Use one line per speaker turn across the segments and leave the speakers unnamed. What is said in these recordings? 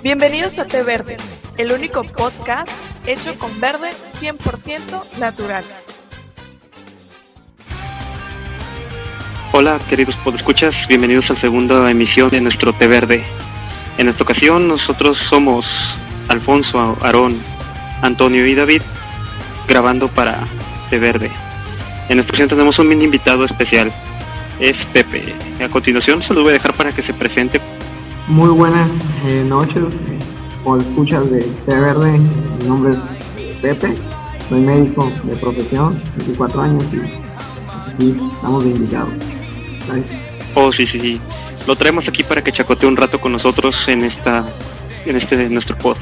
Bienvenidos a Té Verde, el único podcast hecho con verde 100% natural.
Hola, queridos podescuchas, bienvenidos a la segunda emisión de nuestro Té Verde. En esta ocasión nosotros somos Alfonso, Aarón, Antonio y David grabando para Té Verde. En esta ocasión tenemos un mini invitado especial, es Pepe. A continuación se lo voy a dejar para que se presente.
Muy buenas eh, noches, o escuchas de Té. Mi nombre es Pepe, soy médico de profesión, 24 años y estamos de invitados.
Oh, sí, sí, sí. Lo traemos aquí para que chacotee un rato con nosotros en esta, en este nuestro pod.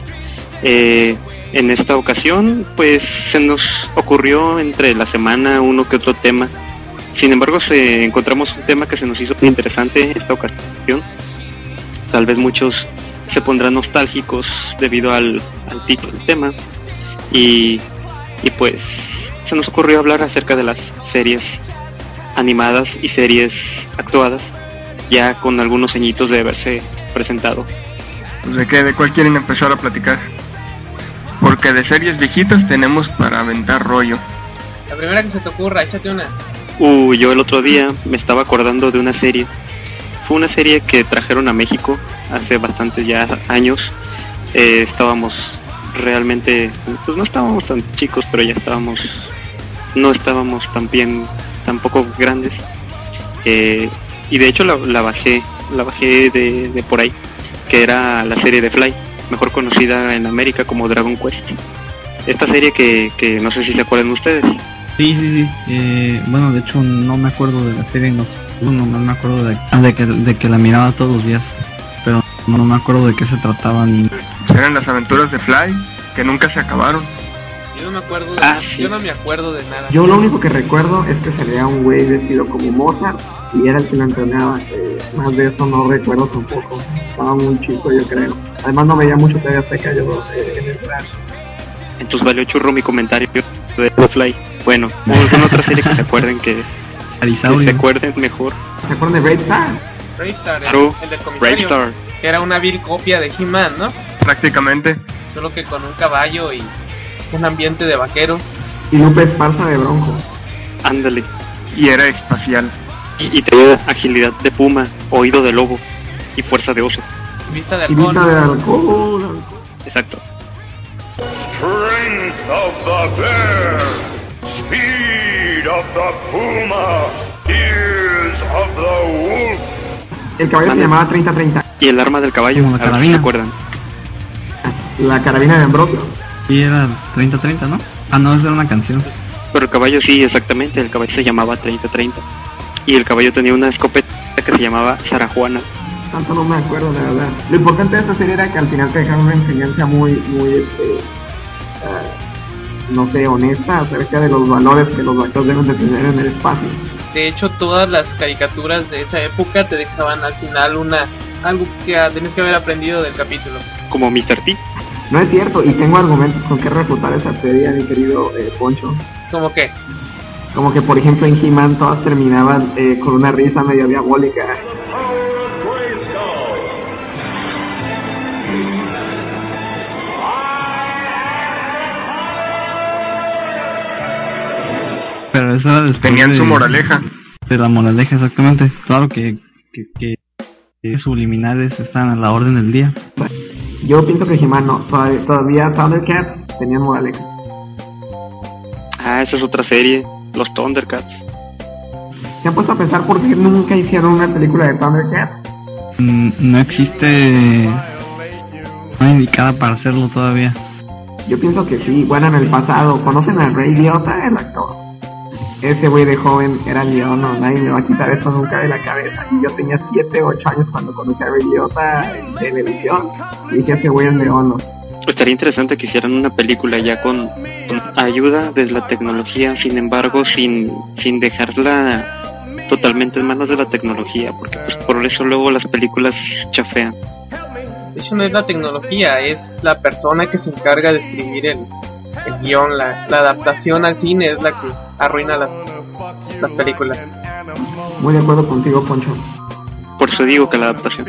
Eh, en esta ocasión, pues se nos ocurrió entre la semana uno que otro tema. Sin embargo, se encontramos un tema que se nos hizo muy interesante esta ocasión. Tal vez muchos se pondrán nostálgicos debido al, al título del tema. Y, y pues se nos ocurrió hablar acerca de las series animadas y series actuadas, ya con algunos añitos de haberse presentado.
Pues de qué, de cuál quieren empezar a platicar. Porque de series viejitas tenemos para aventar rollo.
La primera que se te ocurra, échate una.
Uh, yo el otro día me estaba acordando de una serie. Fue una serie que trajeron a México hace bastantes ya años. Eh, estábamos realmente, pues no estábamos tan chicos, pero ya estábamos, no estábamos tan bien, tampoco grandes. Eh, y de hecho la, bajé, la bajé de, por ahí, que era la serie de Fly, mejor conocida en América como Dragon Quest. Esta serie que, que no sé si se acuerdan ustedes.
Sí, sí, sí. Eh, bueno, de hecho no me acuerdo de la serie, no, no, no me acuerdo de, de, que, de que la miraba todos los días, pero no, me acuerdo de qué se trataba ni...
Eran las aventuras de Fly, que nunca se acabaron.
Yo no me acuerdo de,
Ah, sí.
yo no me acuerdo de nada.
Yo lo único que recuerdo es que salía un güey vestido como Mozart y era el que lo entrenaba. Eh, más de eso no recuerdo tampoco. Estaba muy chico, yo creo. Además no veía mucho TV Azteca yo eh, en el verano.
Entonces valió churro mi comentario de Fly. Bueno, ¿alguna otra serie que se acuerden que, que se
Arisaurio.
acuerden mejor?
¿Se acuerdan de Brave Star?
Raystar, el,
Claro,
el del comisario, que era una vil copia de He-Man, ¿no?
Prácticamente.
Solo que con un caballo y un ambiente de vaqueros.
Y Lupe Esparza de Bronco.
Ándale.
Y era espacial.
Y, y tenía agilidad de puma, oído de lobo y fuerza de oso.
Vista de
Y
halcón.
vista de alcohol.
Exacto.
Strength of the bear, speed of the puma, ears of the wolf.
El caballo se llamaba 3030.
Y el arma del caballo,
Como la
a ver si se
carabina.
acuerdan.
La carabina de Ambrosio.
Sí, era 30-30, ¿no? Ah, no, esa era una canción.
Pero el caballo sí, exactamente, el caballo se llamaba 3030. Y el caballo tenía una escopeta que se llamaba Sarajuana.
Tanto no me acuerdo, la verdad. Lo importante de esta serie era que al final te dejaron una enseñanza muy, muy, este, ah, no sé, honesta acerca de los valores que los vaqueros deben de tener en el espacio.
De hecho, todas las caricaturas de esa época te dejaban al final una algo que ah, tenías que haber aprendido del capítulo.
Como Mr. T.
No es cierto, y tengo argumentos con que refutar esa teoría, mi querido eh, Poncho.
Como que,
Como que, por ejemplo, en He-Man todas terminaban eh, con una risa medio diabólica.
Pero esa era después
Tenían
de,
su moraleja.
de la moraleja, exactamente. Claro que, que, que, que subliminales están a la orden del día.
Yo pienso que He-Man no, todavía, todavía Thundercats tenían moraleja.
Ah, esa es otra serie, los Thundercats.
¿Se han puesto a pensar por qué nunca hicieron una película de Thundercats?
Mm, no existe una indicada para hacerlo todavía.
Yo pienso que sí, bueno, en el pasado. ¿Conocen a Ray Liotta, el actor? Ese güey de joven era Leono, nadie me va a quitar eso nunca de la cabeza. Y yo tenía 7 o 8 años cuando conocí a Liotta en televisión. Y dije, ese güey es Leono.
Estaría interesante que hicieran una película ya con, con ayuda de la tecnología, sin embargo, sin, sin dejarla totalmente en manos de la tecnología, porque pues por eso luego las películas chafean.
de hecho no es la tecnología, es la persona que se encarga de escribir el, el guion, la, la adaptación al cine es la que arruina las, las películas.
Muy de acuerdo contigo, Poncho.
Por eso digo que la adaptación.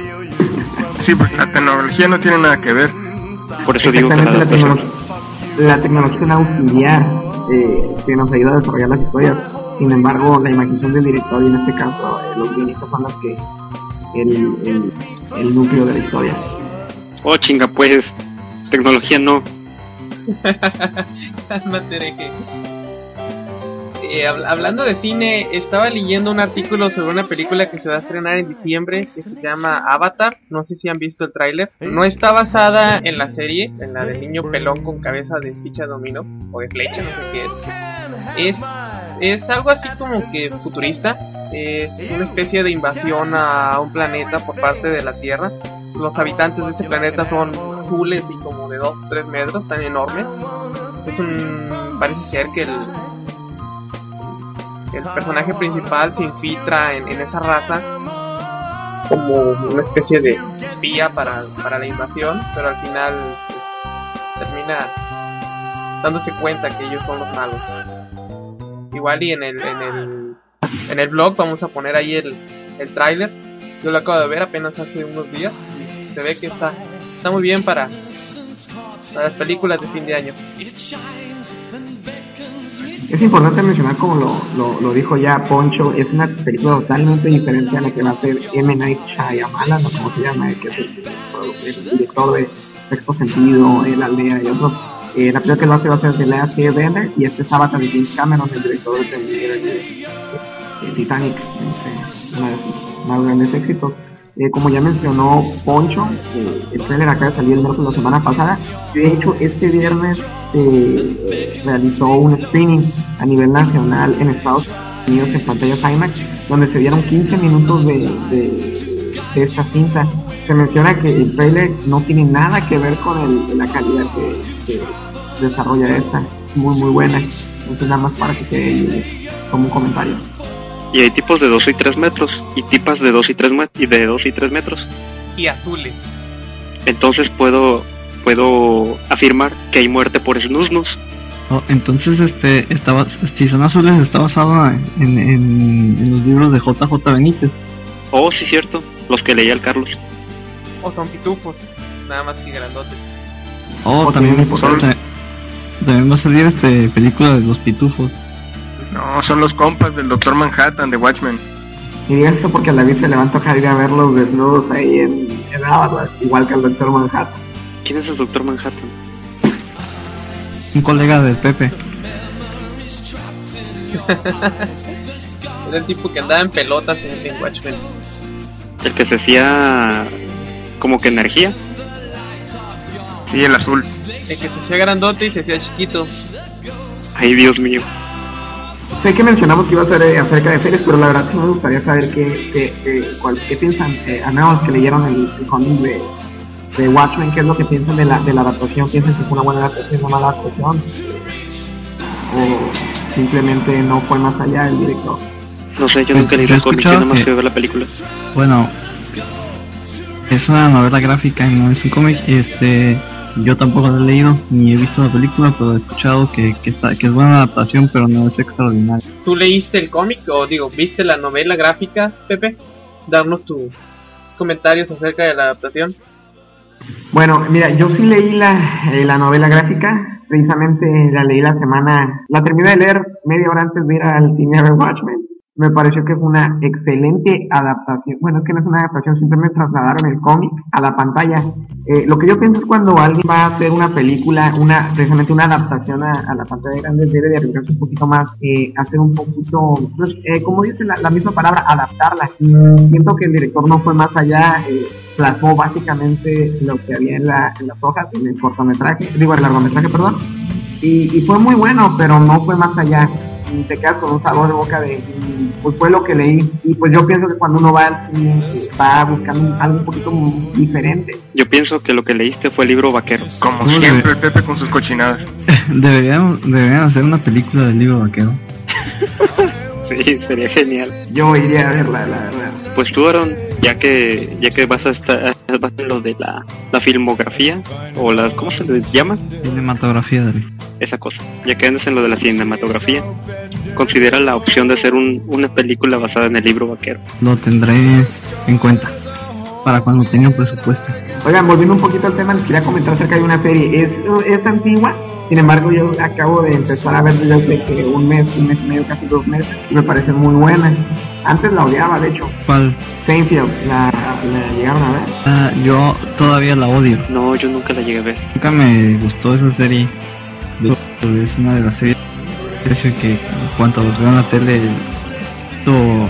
sí, porque la tecnología no tiene nada que ver.
Por eso digo que la
Exactamente, la,
adaptación.
tecnología, la tecnología es un auxiliar eh, que nos ayuda a desarrollar las historias. Sin embargo, la imaginación del director y en este caso eh, los guionistas son los que el, el, el núcleo de la historia.
Oh, chinga, pues. Tecnología no.
Cálmate. Eh, habl- hablando de cine, estaba leyendo un artículo sobre una película que se va a estrenar en diciembre que se llama Avatar. No sé si han visto el tráiler. No está basada en la serie, en la del niño pelón con cabeza de ficha dominó o de flecha, no sé qué es. Es, es algo así como que futurista. Es una especie de invasión a un planeta por parte de la Tierra. Los habitantes de ese planeta son azules y como de 2 o 3 metros, tan enormes. Es un. Parece ser que el, el personaje principal se infiltra en, en esa raza como una especie de espía para, para la invasión, pero al final pues, termina dándose cuenta que ellos son los malos. Igual y en el, en el, en el blog vamos a poner ahí el, el tráiler. Yo lo acabo de ver apenas hace unos días y se ve que está, está muy bien para, para las películas de fin de año.
Es importante mencionar, como lo, lo, lo dijo ya Poncho, es una película totalmente diferente a la que va a hacer M. Night Shyamalan, o como se llama, que es el, el director de Sexto Sentido, El Aldea y otros. Eh, la película que va a hacer va a ser de Last Airbender y este es Avatar de James Cameron, el director de, de- de- de Titanic, este, una de sus más grandes éxitos. Eh, como ya mencionó Poncho, eh, el trailer acaba de salir el miércoles la semana pasada. De hecho, este viernes eh, realizó un screening a nivel nacional en Estados Unidos en pantallas IMAX, donde se dieron 15 minutos de, de, esta cinta. Se menciona que el trailer no tiene nada que ver con la calidad que, que desarrolla esta. Muy, muy buena. Entonces, nada más para que quede como un comentario.
Y hay tipos de 2 y 3 metros. Y tipas de 2 y 3 met- y de 2 y 3 metros.
Y azules.
Entonces puedo puedo afirmar que hay muerte por snusnus.
Oh, entonces, este, estaba, si son azules, está basado en, en, en los libros de JJ Benítez.
Oh, sí, cierto. Los que leía el Carlos.
O son pitufos, nada más que grandotes.
Oh,
O
también,
también
también va a salir este película de los pitufos.
No, son los compas del Doctor Manhattan de Watchmen.
Y esto porque a la vez se le va a tocar ir a ver los desnudos ahí en, en Avatar, igual que el Doctor Manhattan.
¿Quién es el Doctor Manhattan?
Un colega del Pepe.
Era el tipo que andaba en pelotas en, en Watchmen.
El que se hacía como que energía.
Sí, el azul.
El que se hacía grandote y se hacía chiquito.
Ay, Dios mío.
Sé que mencionamos que iba a ser eh, acerca de series, pero la verdad sí me gustaría saber qué, qué, qué, cuál- qué piensan, eh, a menos que leyeron el, el cómic de, de Watchmen, qué es lo que piensan de la, de la adaptación, piensan que fue una buena adaptación, una mala adaptación, o simplemente no fue más allá el director.
No sé, yo
Pues,
nunca leí
yo he
el cómic, nada más
que-
ver la película.
Bueno, es una novela gráfica y no es un cómic. Este, yo tampoco lo he leído ni he visto la película, pero he escuchado que, que, está, que es buena adaptación, pero no es extraordinaria.
¿Tú leíste el cómic o digo, viste la novela gráfica, Pepe? Darnos tu- tus comentarios acerca de la adaptación.
Bueno, mira, yo sí leí la, eh, la novela gráfica, precisamente la leí la semana, la terminé de leer media hora antes de ir al cine a ver Watchmen. Me pareció que fue una excelente adaptación. Bueno, es que no es una adaptación, simplemente trasladaron el cómic a la pantalla. Eh, lo que yo pienso es cuando alguien va a hacer una película, una precisamente una adaptación a, la pantalla grande, debe de arriesgarse un poquito más, eh, hacer un poquito, pues, eh, como dice la, la misma palabra, adaptarla. Siento que el director no fue más allá, eh, plasmó básicamente lo que había en, la, en las hojas, en el cortometraje, digo, el largometraje, perdón, y, y fue muy bueno, pero no fue más allá. Y te quedas con un sabor de boca de, mm, pues fue lo que leí. Y pues yo pienso que cuando uno va al cine, va buscando algo un poquito diferente.
Yo pienso que lo que leíste fue el libro vaquero.
Como
¿Cómo
siempre, el Pepe con sus cochinadas.
Deberían, deberían hacer una película del libro vaquero.
Sí, sería genial.
Yo iría a verla, la verdad.
Pues tú, Aaron, ya que ya que vas a estar vas en lo de la, la filmografía o la ¿cómo se les llama?
Cinematografía de
Esa cosa. Ya que andas en lo de la cinematografía, considera la opción de hacer un, una película basada en el libro vaquero.
Lo tendré en cuenta. para cuando tengan presupuesto.
Oigan, volviendo un poquito al tema, les quería comentar acerca de una serie. Es, es antigua, sin embargo, yo acabo de empezar a ver desde que un mes, un mes y medio, casi dos meses, y me parece muy buena. Antes la odiaba, de hecho.
¿Cuál?
Seinfeld, ¿la, la llegaron a ver?
Ah, yo todavía la odio.
No, yo nunca la llegué a ver.
Nunca me gustó esa serie. Es una de las series que en cuanto los veo en la tele, esto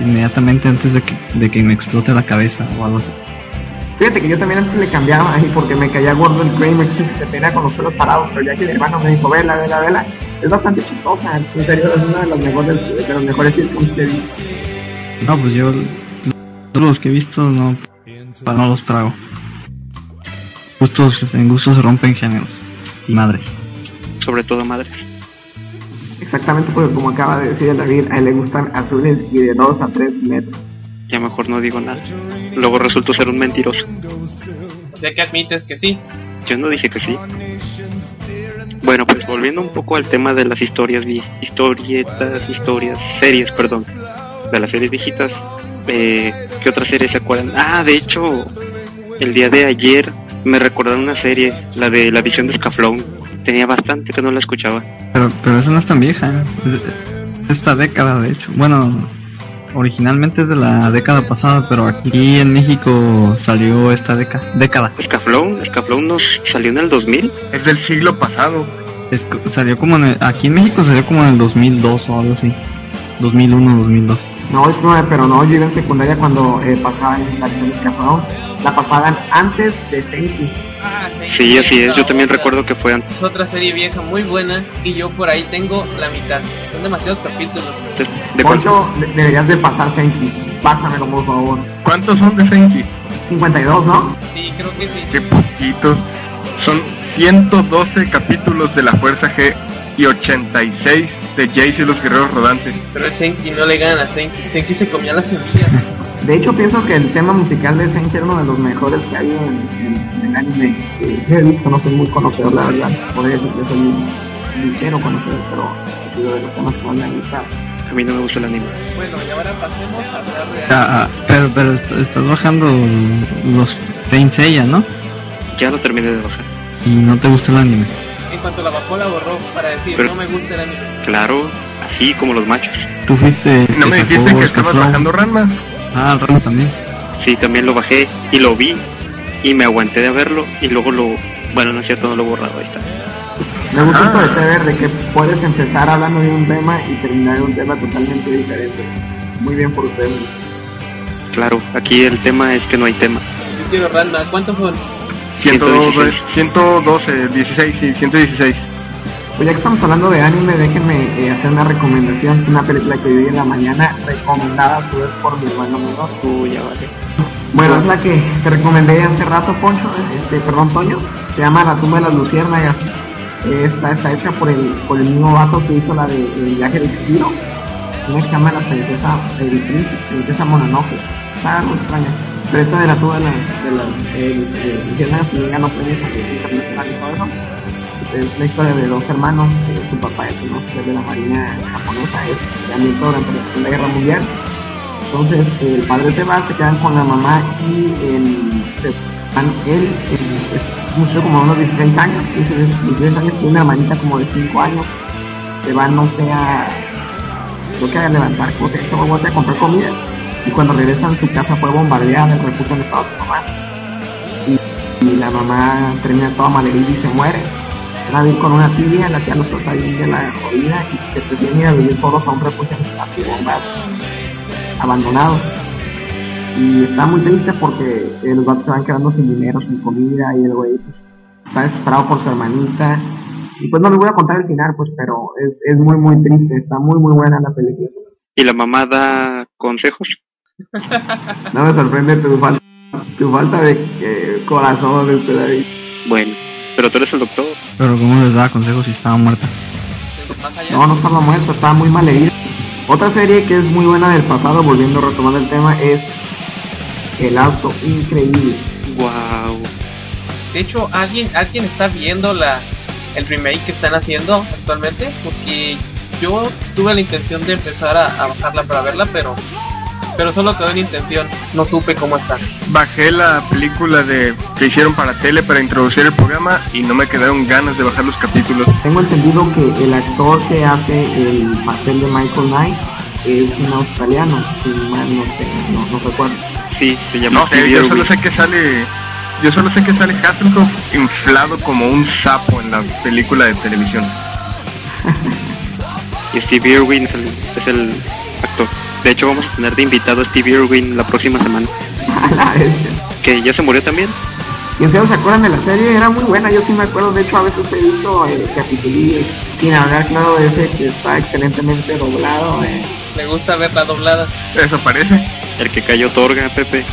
inmediatamente antes de que, de que me explote la cabeza o algo así.
Fíjate que yo también antes le cambiaba ahí porque me caía gordo el Kramer que se tenía con los pelos parados, pero ya que mi hermano me dijo, vela, vela, vela, es bastante chistosa, en serio es una de las mejores, de los mejores sitcoms que he visto.
No, pues yo todos los que he visto no, pa- no los trago. Gustos, en gustos se rompen géneros y madres.
Sobre todo madres.
Exactamente porque como acaba de decir el David, a él le gustan azules y de 2 a 3 metros.
Ya mejor no digo nada. Luego resultó ser un mentiroso.
Ya que admites que sí.
Yo no dije que sí. Bueno, pues volviendo un poco al tema de las historias, historietas, historias, series, perdón, de las series viejitas. Eh, ¿Qué otra serie se acuerdan? Ah, de hecho, el día de ayer me recordaron una serie, la de La Visión de Scaflón. Tenía bastante que no la escuchaba.
Pero, pero eso no es tan vieja. Es- es esta década, de hecho. Bueno, originalmente es de la década pasada, pero aquí en México salió esta década. década.
Scaflón, Scaflón nos salió en el 2000.
Es del siglo pasado.
Es salió como en el- aquí en México salió como en el 2002 o algo así. 2001, 2002.
No, es nueve, pero no, yo iba en secundaria cuando eh, pasaban la acción de Cafrón. La pasaban antes de Seinfeld.
Ah,
Sí, así es. Yo también recuerdo que fue antes
Es otra serie vieja muy buena y yo por ahí tengo la mitad. Son demasiados capítulos.
de cuánto.
De- deberías de pasar Seinfeld. Pásamelo, por favor.
¿Cuántos son de Senki?
52, ¿no?
Sí, creo que sí.
Qué poquitos. Son 112 capítulos de la Fuerza G y 86 de Jace y los Guerreros Rodantes.
Pero Senki no le gana a Senki. Senki se comía las semillas.
De hecho, pienso que el tema musical de Seinfeld era uno de los mejores que hay en, en- en el anime. yo he visto, no soy muy conocedor, la verdad. Podría decir que soy un ligero conocedor, pero sido de los temas que más me han gustado.
A mí no me gusta el anime.
Bueno, y ahora pasemos a hablar de
Ah, ah, pero, pero est- estás bajando los Saint Seiya, ¿no?
Ya lo terminé de bajar.
Y no te gusta el anime.
En cuanto la bajó, la borró para decir,
Pero-
no me gusta el anime.
Claro, así como los machos.
Tú fuiste...
¿No me dijiste que estabas bajando Ranma?
Ah, Rama también.
Sí, también lo bajé y lo vi y me aguanté de verlo y luego lo... Bueno, no es cierto, no lo he borrado, ahí está.
Me gusta
Ah.
esto de saber de que puedes empezar hablando de un tema y terminar en un tema totalmente diferente. Muy bien por ustedes.
Claro, aquí el tema es que no hay tema.
Yo quiero Ranma. ¿Cuántos son?
112, 112, 16 y 116.
Pues ya que estamos hablando de anime, déjenme eh, hacer una recomendación. Una película que vi en la mañana, recomendada a su vez por mi hermano menor.
Uy, ya vale.
Bueno, es la que te recomendé hace rato, Poncho, este, perdón, Toño. Se llama La tumba de las luciérnagas. Esta está hecha por el, por el mismo vato que hizo la de El viaje de Chihiro. Una que se llama La princesa, el príncipe, princesa Mononoke. Está algo extraña. Pero esta de la tumba de las de las, luciérnagas también ganó premios a nivel internacional y todo eso. Es la historia de dos hermanos, eh, su papá es un oficial de la marina japonesa, es también durante la Segunda Guerra Mundial. Entonces el padre se va, se quedan con la mamá y el, se él, es mucho como unos 16 años, 16, 16 años, tiene una hermanita como de 5 años, se van no sé a, que a levantar cosas, van a comprar comida y cuando regresan su casa fue bombardeada, el refugio donde estaba su mamá y, la mamá termina toda malherida y se muere. Van a vivir con una tía, la tía los bien de la jodida y se prefieren ir a vivir todos a un refugio abandonados. Y está muy triste porque eh, los vatos se van quedando sin dinero, sin comida, y el güey pues, está desesperado por su hermanita. Y pues no les voy a contar el final, pues, pero es muy, muy triste. Está muy, muy buena la película.
¿Y la mamá da consejos?
No me sorprende tu falta, tu falta de eh, corazón, este David.
Bueno, pero tú eres el doctor.
Pero ¿cómo les da consejos si estaba muerta?
No, no estaba muerto, estaba muy mal herida. Otra serie que es muy buena del pasado, volviendo a retomar el tema, es El Auto Increíble.
Wow.
De hecho, ¿alguien, alguien está viendo la el remake que están haciendo actualmente, porque yo tuve la intención de empezar a, a bajarla para verla, pero pero solo quedó en intención. No supe cómo está.
Bajé la película de que hicieron para tele para introducir el programa y no me quedaron ganas de bajar los capítulos.
Tengo entendido que el actor que hace el papel de Michael Knight es un australiano, si mal no, sé, no, no recuerdo.
Sí, se llama
No yo solo sé que sale. Yo solo sé que sale Hasselhoff inflado como un sapo en la película de televisión.
Y Steve Irwin es el, es el actor. De hecho, vamos a tener de invitado a Steve Irwin la próxima semana. Que ya se murió también.
¿Y ustedes se acuerdan de la serie? Era muy buena, yo sí me acuerdo, de hecho a veces he visto eh, capítulos sin hablar claro de ese que está excelentemente doblado. eh.
Me gusta verla doblada.
Eso parece.
El que cayó Torga, Pepe.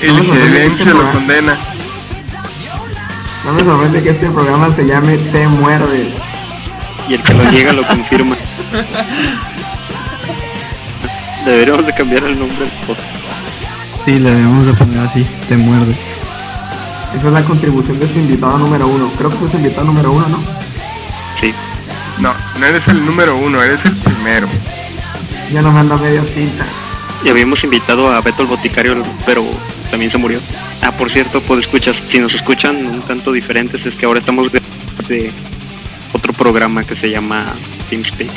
El
No me sorprende que
silencio lo
programa-
condena.
No me sorprende que este programa se llame Te Muerde.
Y el que lo llega lo confirma. Deberíamos de cambiar el nombre del podcast.
Sí, le debemos de poner así, te muerde.
Esa es la contribución de su invitado número uno. Creo que es su invitado número uno, ¿no?
Sí.
No, no eres el número uno, eres el primero.
Ya no manda medio tinta.
Y habíamos invitado a Beto el Boticario, pero también se murió. Ah, por cierto, pues escuchas, si nos escuchan un tanto diferentes, es que ahora estamos de, otro programa que se llama TeamSpeak.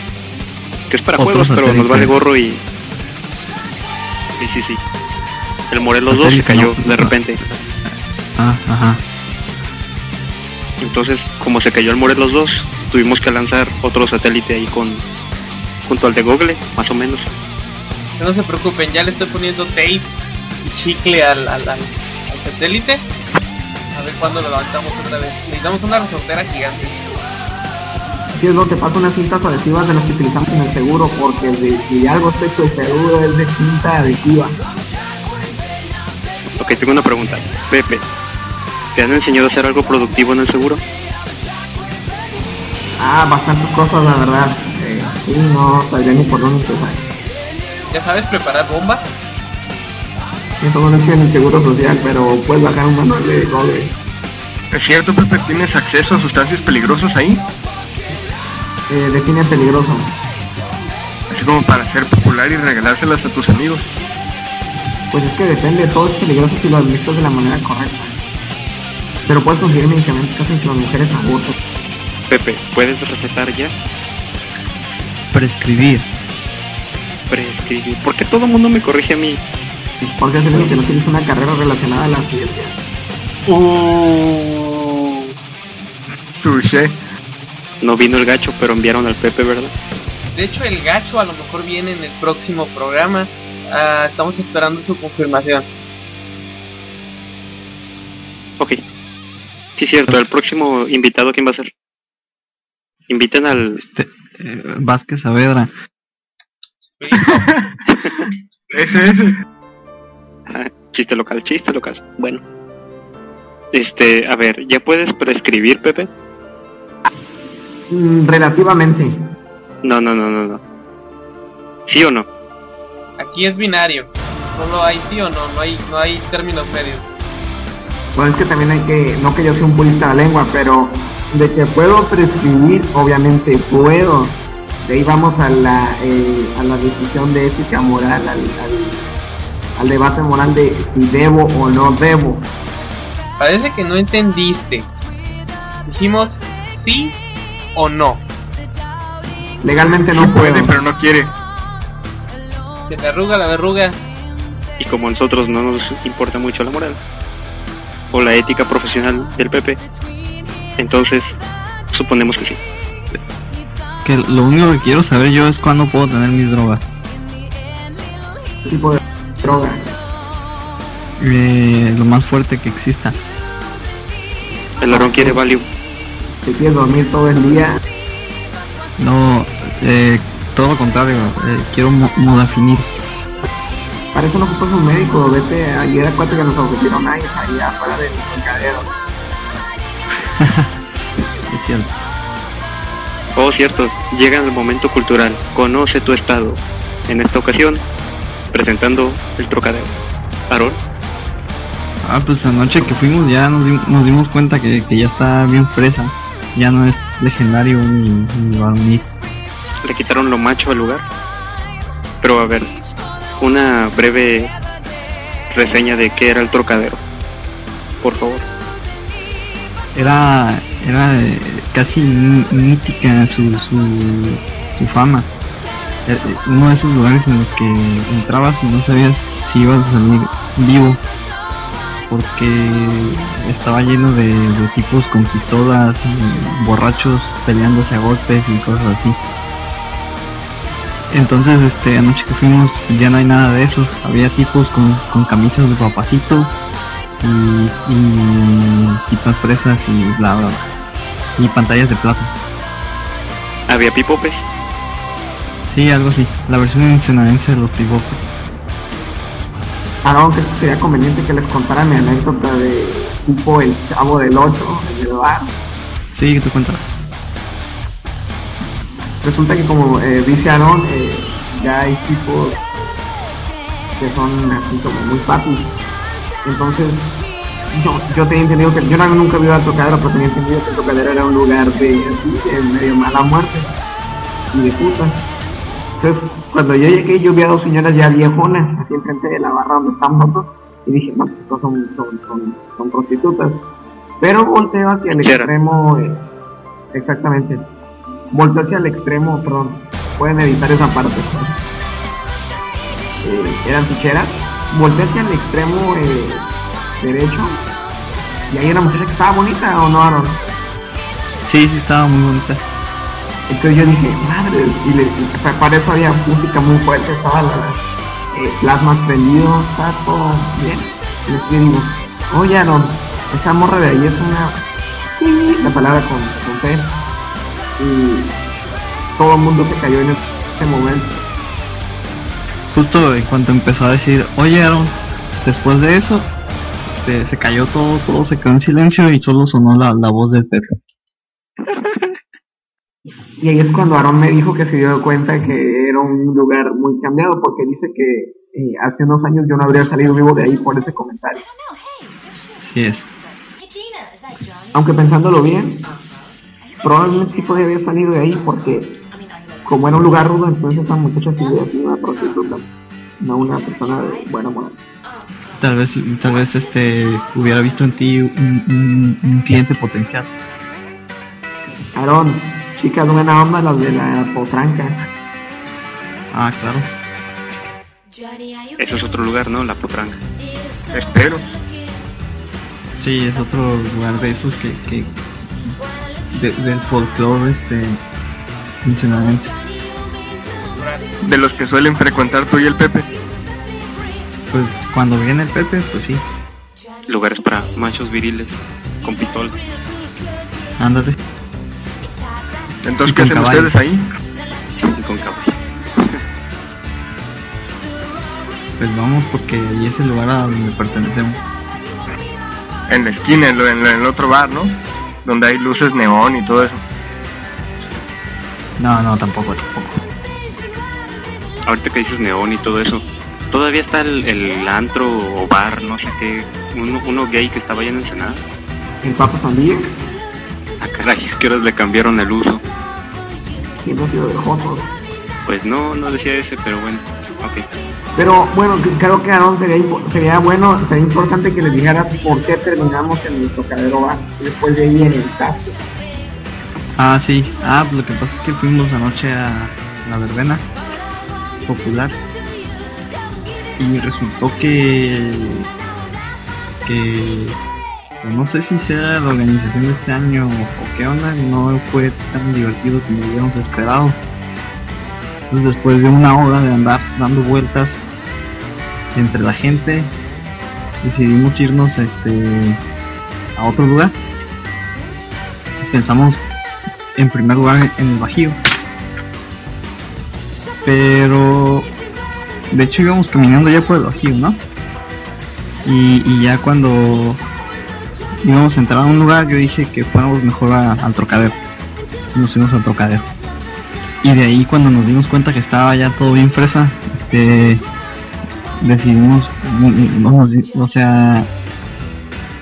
Que es para
Otro
juegos, pero nos vale gorro y... Sí, sí, sí. El Morelos 2 se cayó
no,
de
no.
repente.
Ah, ajá.
Entonces, como se cayó el Morelos 2, tuvimos que lanzar otro satélite ahí con junto al de Google, más o menos.
No se preocupen, ya le estoy poniendo tape y chicle al, al, al- al satélite. A ver cuándo lo levantamos otra vez. Necesitamos una resortera gigante.
Si es lo te paso unas cintas adhesivas de las que utilizamos en el seguro, porque de, si algo está hecho de seguro es de cinta adhesiva.
Ok, tengo una pregunta. Pepe, ¿te han enseñado a hacer algo productivo en el seguro?
Ah, bastantes cosas, la verdad. Eh, sí, no sabría ni por dónde empezar.
¿Ya sabes preparar bombas?
Eso no lo en el seguro social, pero puedes bajar un manual de Google.
¿Es cierto, Pepe? ¿Tienes acceso a sustancias peligrosas ahí?
Eh, define peligroso.
Así como para ser popular y regalárselas a tus amigos.
Pues es que depende, todo es peligroso si lo administras de la manera correcta. Pero puedes conseguir medicamentos que hacen que las mujeres aborten.
Pepe, ¿puedes recetar ya?
Prescribir.
Prescribir. ¿Por qué todo el mundo me corrige a mí?
Porque es el único que no tienes una carrera relacionada a la ciencia.
Uh,
Touché.
No vino el gacho, pero enviaron al Pepe, ¿verdad?
de hecho, el gacho a lo mejor viene en el próximo programa. Ah, estamos esperando su confirmación.
Ok. Sí, cierto. El próximo invitado, ¿quién va a ser? Inviten al...
Eh, Vázquez Saavedra.
Ese, ese.
ah, chiste local, chiste local. Bueno. Este, a ver, ¿ya puedes prescribir, Pepe?
Mm, relativamente.
No, no, no, no, no. ¿Sí o no?
Aquí es binario. Solo hay sí o no, no hay, no hay términos medios.
Bueno, es que también hay que, no que yo sea un purista de la lengua, pero de que puedo prescribir, obviamente puedo. De ahí vamos a la, eh, a la decisión de ética moral, al, al, al debate moral de si debo o no debo.
Parece que no entendiste. Dijimos sí o no.
Legalmente no puedo.
puede, pero no quiere.
Que te arruga la verruga.
Y como a nosotros no nos importa mucho la moral o la ética profesional del Pepe, entonces suponemos que sí.
Que lo único que quiero saber yo es cuándo puedo tener mis drogas.
¿Qué tipo de droga?
Eh, lo más fuerte que exista.
El Aarón quiere value.
Si quieres dormir todo el día,
No, eh, todo lo contrario. eh, quiero mo- modafinil.
para eso no ocupas un médico. Vete ayer acuérdate que nos ofrecieron ahí, ahí afuera del mercadero.
Es cierto.
Oh, cierto, llega el momento cultural. Conoce tu estado. En esta ocasión, presentando el trocadero. Aarón,
Ah, pues anoche que fuimos ya nos dimos cuenta que, que ya está bien fresa. Ya no es legendario ni, ni varonil.
le quitaron lo macho al lugar. Pero a ver, una breve reseña de qué era el trocadero. Por favor.
Era, era eh, casi mí- mítica su, su, su fama. Eh, eh, Uno de esos lugares en los que entrabas y no sabías si ibas a salir vivo. Porque estaba lleno de, de tipos con pistolas, y borrachos peleándose a golpes y cosas así. Entonces, este, anoche que fuimos ya no hay nada de eso. Había tipos con, con camisas de papacito y, y tipas fresas y bla bla bla. Y pantallas de plata.
Había pipopes.
Sí, algo así. La versión ensenadense de los pibopes.
Aaron, que sería conveniente que les contara mi anécdota de tipo el chavo del 8 en el bar.
Sí, que te cuentas.
Resulta que como eh, dice Aaron, eh, ya hay tipos que son así como muy papis. Entonces, yo, yo tenía entendido que, yo no- nunca había ido al tocadero, pero tenía entendido que el tocadero era un lugar de, así, de medio mala muerte y de puta. Entonces, cuando yo llegué, yo vi a dos señoras ya viejonas, así enfrente de la barra donde estamos nosotros, y dije, no, estos son, son, son, son prostitutas. Pero volteo hacia el extremo, eh, exactamente, volteo hacia el extremo, perdón, pueden editar esa parte. Eh, eran ficheras, volteé hacia el extremo eh, derecho, y ahí una muchacha que estaba bonita, ¿o no, Aaron?
Sí, sí, estaba muy bonita.
Entonces yo dije, madre, y, le, para eso había música muy fuerte, estaba la, eh, plasmas prendidos, estaba todo bien. Y les digo, oye Aaron, esa morra de ahí es una... Sí, la palabra con, con P. Y todo el mundo se cayó en ese momento.
Justo en cuanto empezó a decir, oye Aaron, después de eso, se, se cayó todo, todo se quedó en silencio y solo sonó la, la voz del Pepe.
Y ahí es cuando Aaron me dijo que se dio cuenta que era un lugar muy cambiado, porque dice que eh, hace unos años yo no habría salido vivo de ahí por ese comentario.
Sí es.
aunque pensándolo bien, probablemente sí podía haber salido de ahí porque como era un lugar rudo, entonces esa muchacha sí una prostituta, no una persona de buena moral.
Tal vez, tal vez este hubiera visto en ti un, un- un cliente potencial.
Aarón, chicas buena onda las de la potranca.
Ah, claro.
Ese es otro lugar, ¿no? La potranca.
Espero.
Sí, es otro lugar de esos que, que de- del folclore este ensenadamente.
De los que suelen frecuentar tú y el Pepe.
Pues cuando viene el Pepe, pues sí,
Lugares para machos viriles con pistola.
ándate.
Entonces, ¿qué hacen
caballo.
ustedes ahí?
y con caballo.
Pues vamos porque ahí es el lugar a donde pertenecemos.
En la esquina, en, el otro bar, ¿no? Donde hay luces neón y todo eso.
No, no, tampoco, tampoco.
Ahorita que dices neón y todo eso, todavía está el, el antro o bar, no sé qué, uno, uno gay que estaba allá en Ensenada.
El Papa Sandía
Ah, caray, ¿qué horas le cambiaron el uso?
Siempre ha sido de Jotos.
Pues no, no decía ese, pero bueno, ok.
Pero bueno, creo que Aarón sería, sería bueno, sería importante que les dijeras por qué terminamos en el tocadero bar y después de ahí en el taxi.
Ah, sí. Ah, pues lo que pasa es que fuimos anoche a la verbena popular y resultó que que no sé si sea la organización de este año o qué onda, no fue tan divertido como hubiéramos esperado. Entonces después de una hora de andar dando vueltas entre la gente, decidimos irnos este a otro lugar. Pensamos en primer lugar en el Bajío. Pero de hecho íbamos caminando ya por el Bajío, ¿no? Y ya cuando íbamos a entrar a un lugar yo dije que fuéramos mejor a- al trocadero. Nos fuimos al trocadero. Y de ahí cuando nos dimos cuenta que estaba ya todo bien fresa, este decidimos, o sea,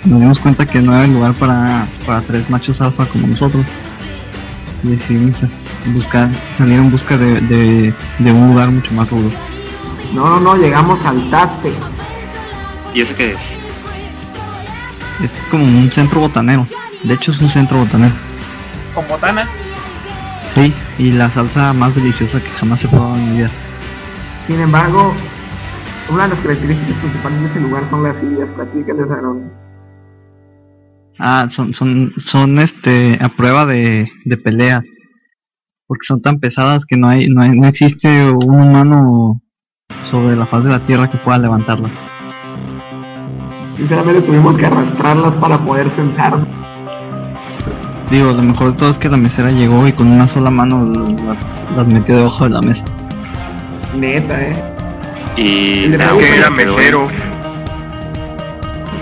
nos dimos cuenta que no era el lugar para, para tres machos alfa como nosotros. Y decidimos buscar, salir en busca de, de, de un lugar mucho más rudo.
No, no, no, llegamos al Tate.
¿Y ese qué es?
Es como un centro botanero. De hecho es un centro botanero.
Con botana.
Sí, y la salsa más deliciosa que jamás he probado en mi vida.
Sin embargo, una de las características principales de ese lugar son las sillas. Platícales, Aaron.
Ah, son, son, son este, a prueba de, de peleas. Porque son tan pesadas que no hay, no hay, no existe un humano sobre la faz de la tierra que pueda levantarlas.
Sinceramente tuvimos que arrastrarlas para poder sentarnos.
Digo, lo mejor de todo es que la mesera llegó y con una sola mano las, las metió debajo de la mesa.
Neta, eh.
Y
El de
la
Raúl
Que era mesero.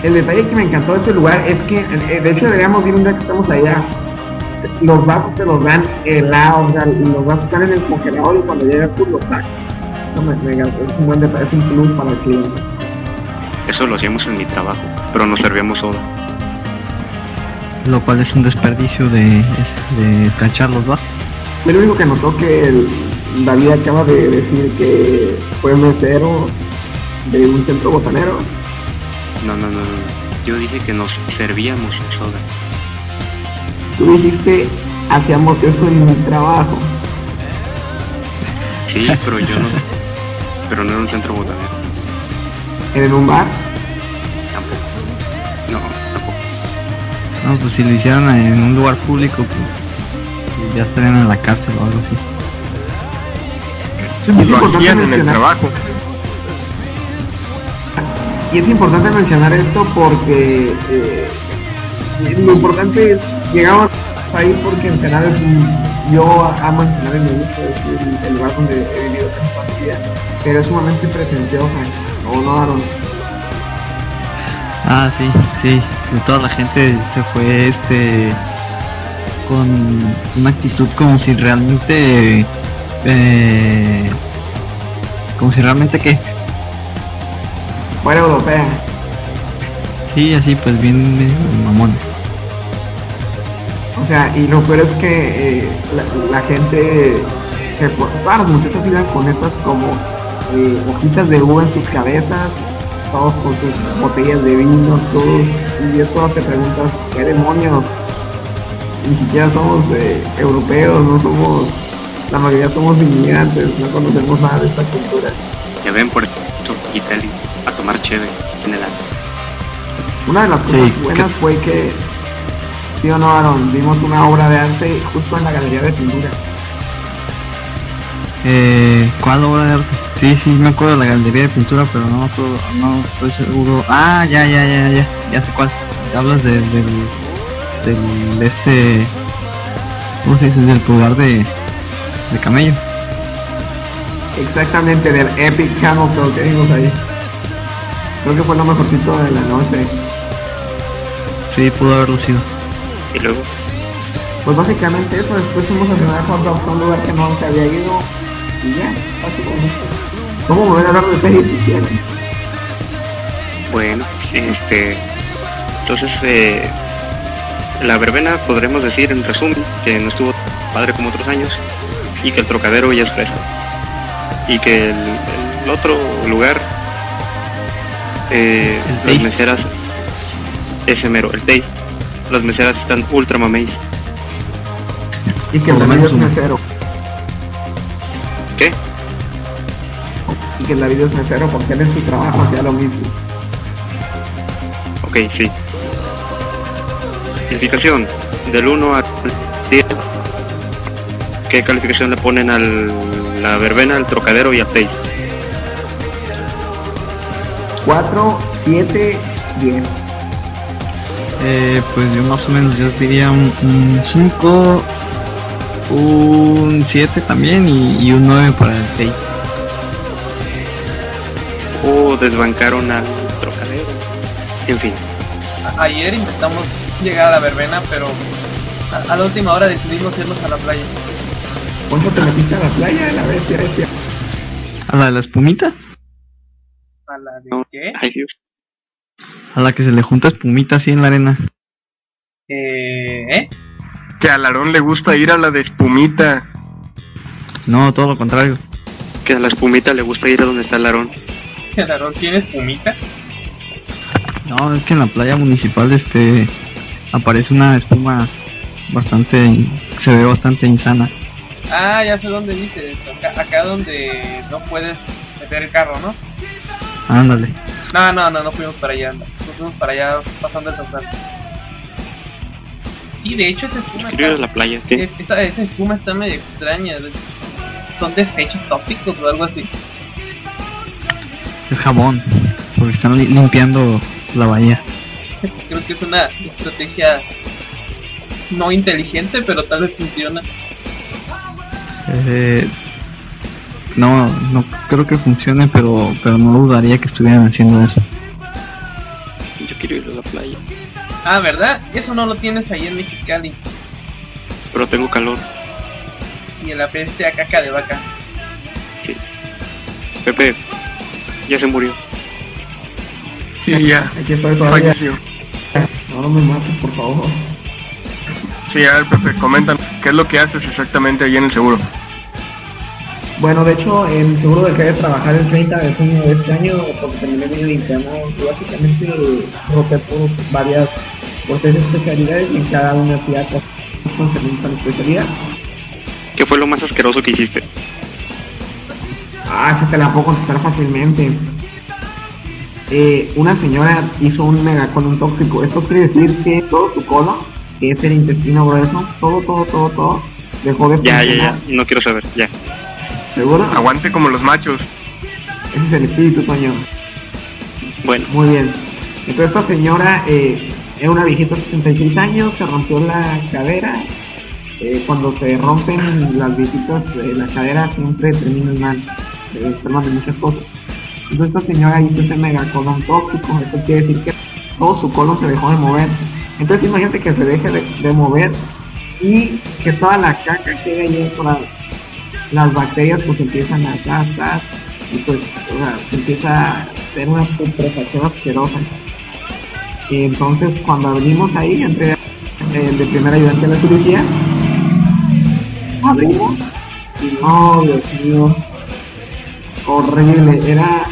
El detalle que me encantó de este lugar es que, eh, de hecho, deberíamos ir un día que estamos allá. Los vasos te los dan helados, o sea, los vasos están en el congelador y cuando llegas tú los sacas. Eso me- me es un buen detalle, es un plus para el cliente.
Eso lo hacíamos en mi trabajo, pero nos servíamos soda.
Lo cual es un desperdicio de, de cachar los vasos.
Lo único que notó que el- David acaba de decir que fue mesero de un centro botanero.
No, no, no, no. Yo dije que nos servíamos soda.
Tú dijiste, hacíamos eso en mi trabajo.
Sí, pero yo no. Pero no era un centro botanero.
En un bar.
Tampoco. No, tampoco.
No, pues si lo hicieran en un lugar público, pues ya estarían en la cárcel o algo así.
Es
Lo
importante
hacían en el
mencionar-
trabajo.
Y es importante mencionar esto porque eh, lo importante es, llegamos ahí porque es un, yo amo Ensenada y me gusta, es el, el lugar donde he vivido toda mi vida, pero es sumamente pretenciosa,
Ah, sí, sí. Toda la gente se fue este con una actitud como si realmente eh, como si realmente que
Fuera europea.
sí así pues bien bien mamón
O sea, y lo peor es que eh, la, la gente se claro, muchachos iban con estas como eh, hojitas de uva en sus cabezas, todos con sus botellas de vino, todos, y eso te preguntas, ¿qué demonios? Ni siquiera somos eh, europeos, no somos, la mayoría somos inmigrantes, no conocemos nada de esta cultura.
Ya ven por Italia a tomar cheve en el año.
Una de las cosas
Sí,
buenas fue que, sí o no, Aaron, vimos una obra de arte justo en la galería de pintura.
eh, ¿cuál obra de arte? Sí sí me acuerdo de la galería de pintura pero no estoy seguro ah ya ya ya ya ya sé cuál hablas de, del del de este ¿cómo se dice? del pulgar de de camello
Exactamente, del Epic Camel Toe que vimos ahí. Creo que fue lo mejorcito de la noche.
sí pudo haberlo sido
Y luego,
Pues básicamente eso, después fuimos a cenar a un lugar que no se había ido. Y ya, básicamente. ¿Cómo volver a hablar de series si quieren?
bueno, este. Entonces, eh, la verbena podremos decir en resumen que no estuvo padre como otros años y que el trocadero ya es fresa. Y que el, el otro lugar, eh, las meseras, ese mero, el Tei, las meseras están ultra mameis.
Y que el
menos
es mesero.
¿Qué?
y que David es mesero porque él en su trabajo hacía lo mismo.
Ok, sí. Calificación, del 1 al 10. ¿Qué calificación le ponen a la verbena, al trocadero y a Play?
4, 7, 10.
Eh, pues yo más o menos yo diría un 5, un 7 también y, y, un 9 para el
6 desbancaron al trocadero. En fin.
Ayer intentamos llegar a la verbena, pero a, a la última hora decidimos irnos a la playa.
¿Cuánto te metiste a la playa de la bestia bestia?
¿A la de la espumita?
¿A la de
No.
qué?
Ay Dios.
A la que se le junta espumita así en la arena.
Eh, ¿eh?
Que a Larón le gusta ir a la de espumita.
No, todo lo contrario.
¿Qué que a la espumita le gusta ir a donde está el Aarón.
¿El Aarón tiene espumita?
No, es que en la playa municipal este aparece una espuma bastante, se ve bastante insana.
Ah, ya sé dónde dices. Acá, acá donde no puedes meter el carro, ¿no?
Ándale.
No, no, no, no fuimos para allá. No fuimos para allá pasando el total. Sí, de hecho esa espuma está,
la playa.
esa, esa espuma está medio extraña. Son desechos tóxicos o algo así.
Es jabón, porque están li- limpiando la bahía.
Creo que es una estrategia no inteligente, pero tal vez funciona.
Eh, no, no creo que funcione, pero, pero no dudaría que estuvieran haciendo eso.
Yo quiero ir a la playa.
Ah, ¿verdad? Eso no lo tienes ahí en Mexicali.
Pero tengo calor.
Y el apeste a caca de vaca.
Pepe, ya se murió.
Sí, ya.
Aquí estoy todavía.
Falleció.
No, no me mates, por favor.
Sí, a ver, Pepe, comentan qué es lo que haces exactamente ahí en el seguro.
Bueno, de hecho, el seguro dejé de trabajar el 30 de junio de este año porque terminé mi internado y básicamente roté por varias, por tres especialidades y en cada una hacía cosas la especialidad.
¿Qué fue lo más asqueroso que hiciste?
Ah, esa te la puedo contestar fácilmente. Eh, una señora hizo un megacolon tóxico. Esto quiere decir que todo su colon, que es el intestino grueso, todo, todo, todo, todo, dejó de
Ya, ya,
funcionar.
ya. No quiero saber. Ya.
¿Seguro?
Aguante como los machos.
Ese es el espíritu, Toño.
Bueno,
Muy bien. Entonces esta señora eh, era una viejita de 66 años, se rompió la cadera. Eh, cuando se rompen las viejitas de la cadera siempre terminan mal, enferman de muchas cosas. Entonces esta señora hizo ese megacolon tóxico, eso quiere decir que todo su colon se dejó de mover. Entonces imagínate que se deje de, mover y que toda la caca que hay dentro, la- las bacterias pues empiezan a gastar y pues se empieza a hacer una putrefacción asquerosa. Y entonces cuando abrimos ahí, entre el de primer ayudante de la cirugía, abrimos y no, Dios mío, horrible, era...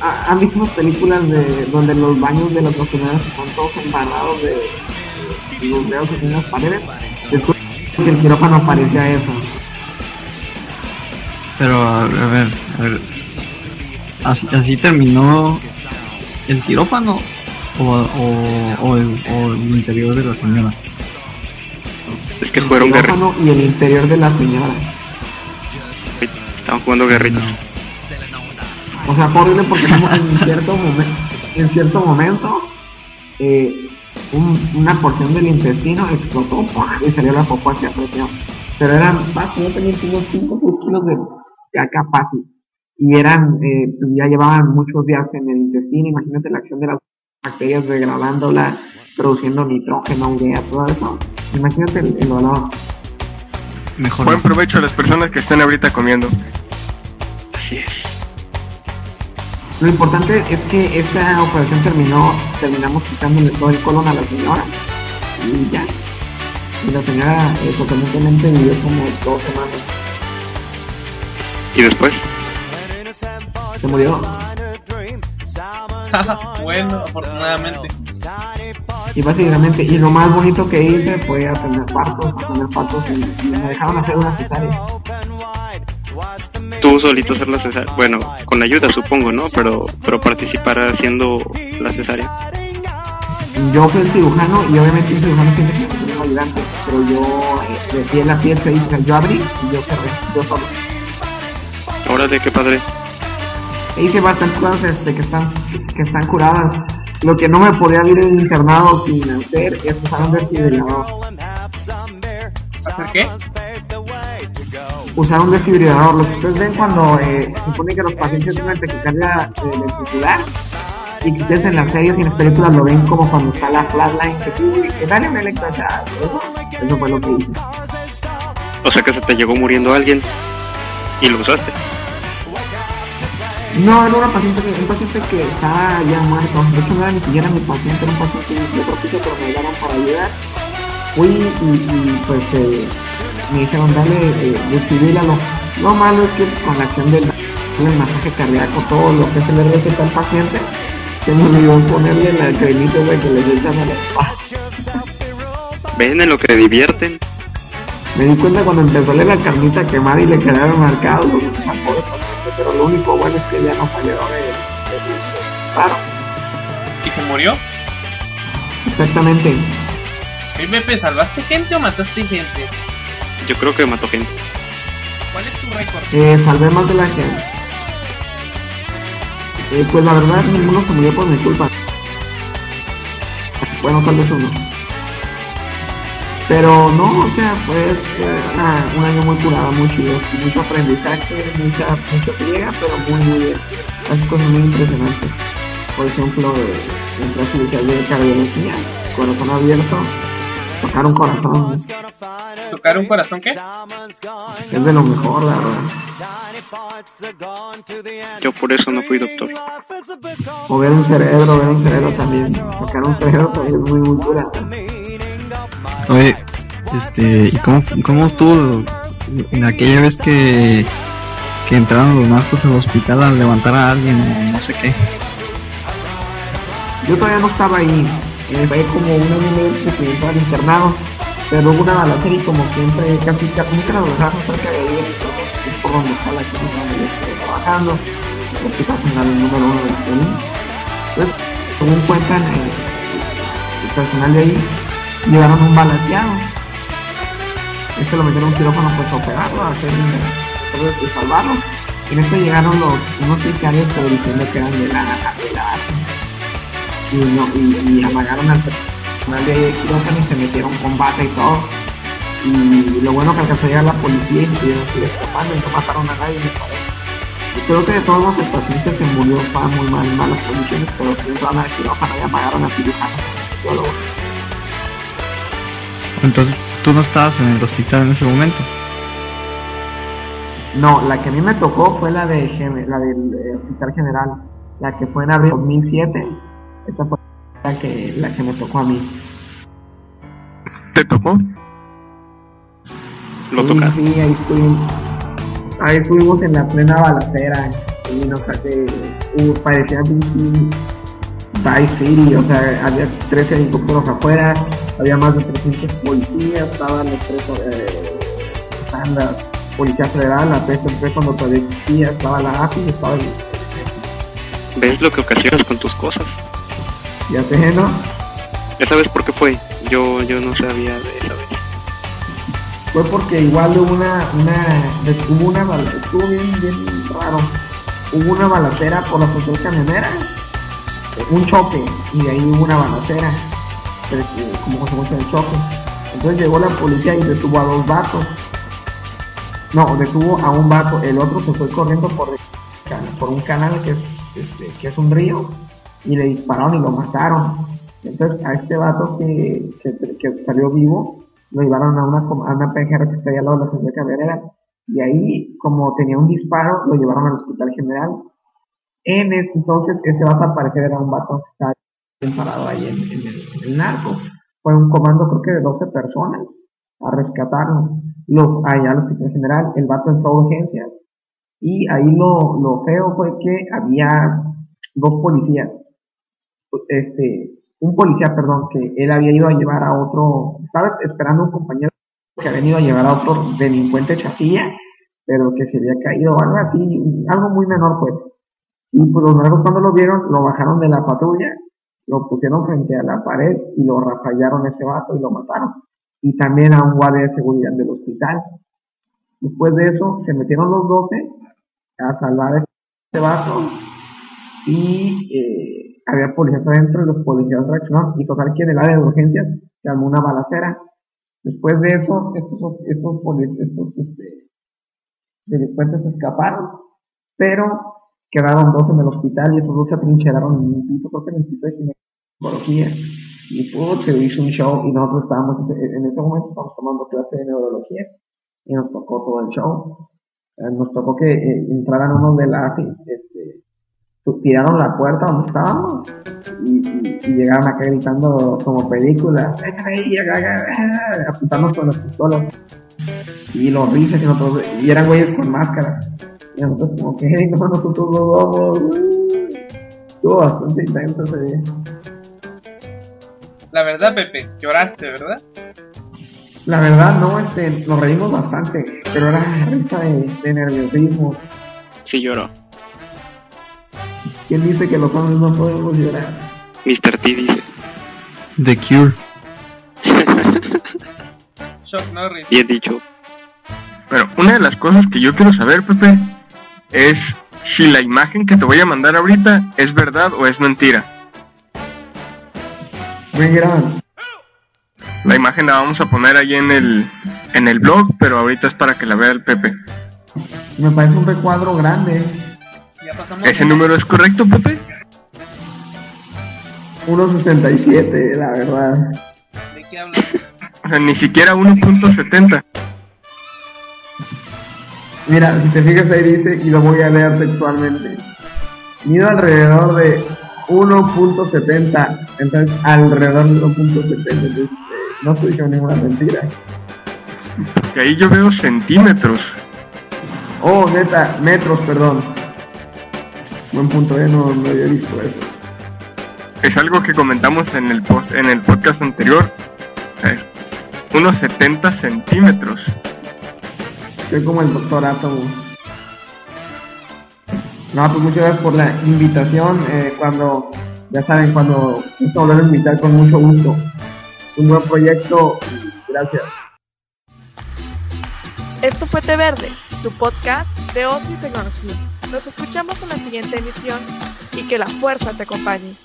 ¿ha- ¿Han visto películas de donde los baños de las personas están todos embarrados de los dedos en las paredes? Después que el quirófano parecía eso.
Pero a, ver, a ver. Así, así terminó el quirófano o, o, o el, o el interior de la señora.
es que fueron guerritos.
quirófano y el interior de la señora.
Jugando guerritos.
O sea, fue horrible porque en cierto momento, en cierto momento, eh, un- una porción del intestino explotó y salió la popó hacia presión. Pero eran básicamente unos 5 kilos de caca fácil. Y eran, eh, pues ya llevaban muchos días en el intestino. Imagínate la acción de las bacterias degradándola, produciendo nitrógeno, urea, todo eso. Imagínate el, el olor.
Mejor
Buen provecho a las personas que estén ahorita comiendo.
Así es.
Lo importante es que esta operación terminó, terminamos quitándole todo el colon a la señora y ya. Y la señora eh, sorprendentemente vivió como dos semanas.
Y después,
Se murió.
bueno, afortunadamente.
Y básicamente, y lo más bonito que hice fue atender partos, atender partos y, y me dejaron hacer una cesárea.
Tú solito hacer la cesárea. Bueno, con ayuda supongo, ¿no? Pero, pero participar haciendo la cesárea.
Yo fui el cirujano y obviamente el cirujano tiene que tener un ayudante, pero yo eh, de pie en la pieza hice, yo abrí y yo cerré, yo solo.
Ahora de qué padre.
E hice bastantes cosas este, que están que están curadas. Lo que no me podía ir en el internado sin hacer es usar un desfibrilador.
¿Hacer qué?
Usar un desfibrilador. Lo que ustedes ven cuando eh, se supone que los pacientes tienen taquicardia eh, ventricular y que ustedes en las series y en las películas lo ven como cuando está la flatline que, uy, que dale un electroshock. Eso, eso fue lo que hice.
O sea que se te llegó muriendo alguien y lo usaste.
No, era una paciente, que- un paciente que estaba ya muerto. De hecho, no era ni siquiera mi paciente, era un paciente de otro piso, pero me llegaron para ayudar. Fui y, y, pues eh, me dijeron, dale, eh, desfibrílalo. Lo malo es que con la acción del, del masaje cardíaco, todo lo que se le receta al paciente, se me olvidó ponerle la cremita de que le echan a la espalda.
¿Ven en lo que divierten?
Me di cuenta cuando empezó a leer la carnita quemada y le quedaron marcados los pero lo único bueno es que ya no salió de, de, de paro.
¿Y se murió?
Exactamente.
¿Y Pepe, salvaste gente o mataste gente?
Yo creo que mató gente.
¿Cuál es tu récord?
Eh, salvé más de la gente. Eh, pues la verdad, ninguno se murió por mi culpa. Bueno, tal vez uno. Pero no, o sea, pues eh, una- un año muy curado, muy chido, mucho aprendizaje, mucha, mucho friega, pero muy, muy bien. Hace cosas muy impresionantes. Por ejemplo, eh, su de cardiología, corazón abierto, tocar un corazón,
¿Tocar un corazón qué?
es de lo mejor, la verdad.
Yo por eso no fui doctor.
O ver un cerebro, ver un cerebro también. Tocar un cerebro también es muy, muy curado.
Oye, este, ¿y cómo, cómo estuvo en aquella vez que, que entraron los narcos al hospital a levantar a alguien o no sé qué?
Yo todavía no estaba ahí, eh, fue como un año y medio que estaba internado, pero hubo una balacera y como siempre, casi, nunca nos dejaron cerca de ahí, es por donde está la clínica donde trabajando, el hospital general número uno del país. Entonces, según cuentan, eh, el personal de ahí, llevaron un balaseado. Este lo metieron un quirófano pues a operarlo, a hacer y salvarlo. Y en esto llegaron los, unos sicarios pero diciendo que eran de la, de la y, no, y, y amagaron al personal de quirófano y se metieron con bata y todo. Y lo bueno que alcanzó a llegar la policía y pudieron seguir escapando y no mataron a nadie, me parece. Y creo que de todos los el paciente se murió, estaba muy mal, en malas condiciones, pero entraron al quirófano y amagaron al cirujano.
Entonces, tú no estabas en el hospital en ese momento.
No, la que a mí me tocó fue la de la del eh, Hospital General, la que fue en abril de 2007. Esa fue la que, la que me tocó a mí.
¿Te tocó?
Lo
Sí,
tocaron.
Sí, ahí estuvimos, ahí estuvimos en la plena balacera y nos saqué, uh, parecía Vice City, o sea, había 13 helicópteros afuera, había más de 300 policías, estaban los tres, eh, estaban la Policía Federal, la PSP cuando todavía existía, estaba la AFI, estaba el,
¿Ves lo que ocasionas con tus cosas?
Ya sé, ¿no?
Ya sabes por qué fue. Yo, yo no sabía de esa vez.
fue porque igual hubo una, una, hubo una, estuvo bien, bien raro, hubo una balacera por la central camionera, un choque, y de ahí hubo una balacera, pero, eh, como consecuencia del choque. Entonces llegó la policía y detuvo a dos vatos. No, detuvo a un vato, el otro se fue corriendo por, por un canal que es, este, que es un río, y le dispararon y lo mataron. Entonces a este vato que, que, salió vivo, lo llevaron a una, a una PGR que está ahí al lado de la central camionera y ahí como tenía un disparo lo llevaron al hospital general. En ese entonces ese vato al parecer era un vato que estaba parado ahí en, el, en narco. Fue un comando creo que de 12 personas a rescatarlo. Lo, allá al hospital general el vato entró a urgencias. Y ahí lo, lo feo fue que había dos policías este un policía, perdón, que él había ido a llevar a otro, estaba esperando un compañero que había ido a llevar a otro delincuente chafilla, pero que se había caído o algo así, algo muy menor pues. Y pues los narcos cuando lo vieron, lo bajaron de la patrulla, lo pusieron frente a la pared y lo rafallaron ese vato y lo mataron. Y también a un guardia de seguridad del hospital. Después de eso, se metieron los 12 a salvar a este vato y eh, había policías adentro y los policías reaccionaron y total que en el área de urgencias se armó una balacera. Después de eso, estos, estos, estos este, delincuentes escaparon, pero quedaron dos en el hospital y esos dos se atrincheraron en un piso, creo que en el piso de ginecología. Y pues, se hizo un show y nosotros estábamos, en ese momento estábamos tomando clase de neurología y nos tocó todo el show. Eh, nos tocó que eh, entraran unos de la este, tiraron la puerta donde estábamos y, y, y llegaron acá gritando como película, apuntando con las pistolas. Y los risas y nosotros, y eran güeyes con máscaras. Y nosotros como que, no, nosotros no vamos. Estuvo bastante intenso ese día.
La verdad, Pepe, lloraste, ¿verdad?
La verdad, no, este, nos reímos bastante, pero era risa de, de nerviosismo.
Sí lloró.
¿Quién dice que los hombres no podemos llorar?
Mr. T dice.
The Cure.
Chuck Norris.
Bien dicho.
Bueno, una de las cosas que yo quiero saber, Pepe, es si la imagen que te voy a mandar ahorita es verdad o es mentira.
Muy grande.
La imagen la vamos a poner ahí en el en el blog, pero ahorita es para que la vea el Pepe.
Me parece un recuadro grande.
¿Ese número es correcto, Pepe?
1.67, la verdad.
¿De qué hablas?
O sea, ni siquiera 1.70.
Mira, si te fijas ahí dice, y lo voy a leer textualmente. Mido alrededor de 1.70. Entonces, alrededor de 1.70. Entonces, eh, no estoy diciendo ninguna mentira.
Que ahí yo veo centímetros.
Oh, neta, metros, perdón. Buen punto, eh, no, no había visto eso.
Es algo que comentamos en el post, en el podcast anterior. Unos 70 centímetros.
Soy como el doctor Átomo. No, pues muchas gracias por la invitación. eh, cuando, ya saben, cuando gusta volver a invitar con mucho gusto. Un buen proyecto. y Gracias.
Esto fue Té Verde, tu podcast de ocio y tecnología. Nos escuchamos en la siguiente emisión y que la fuerza te acompañe.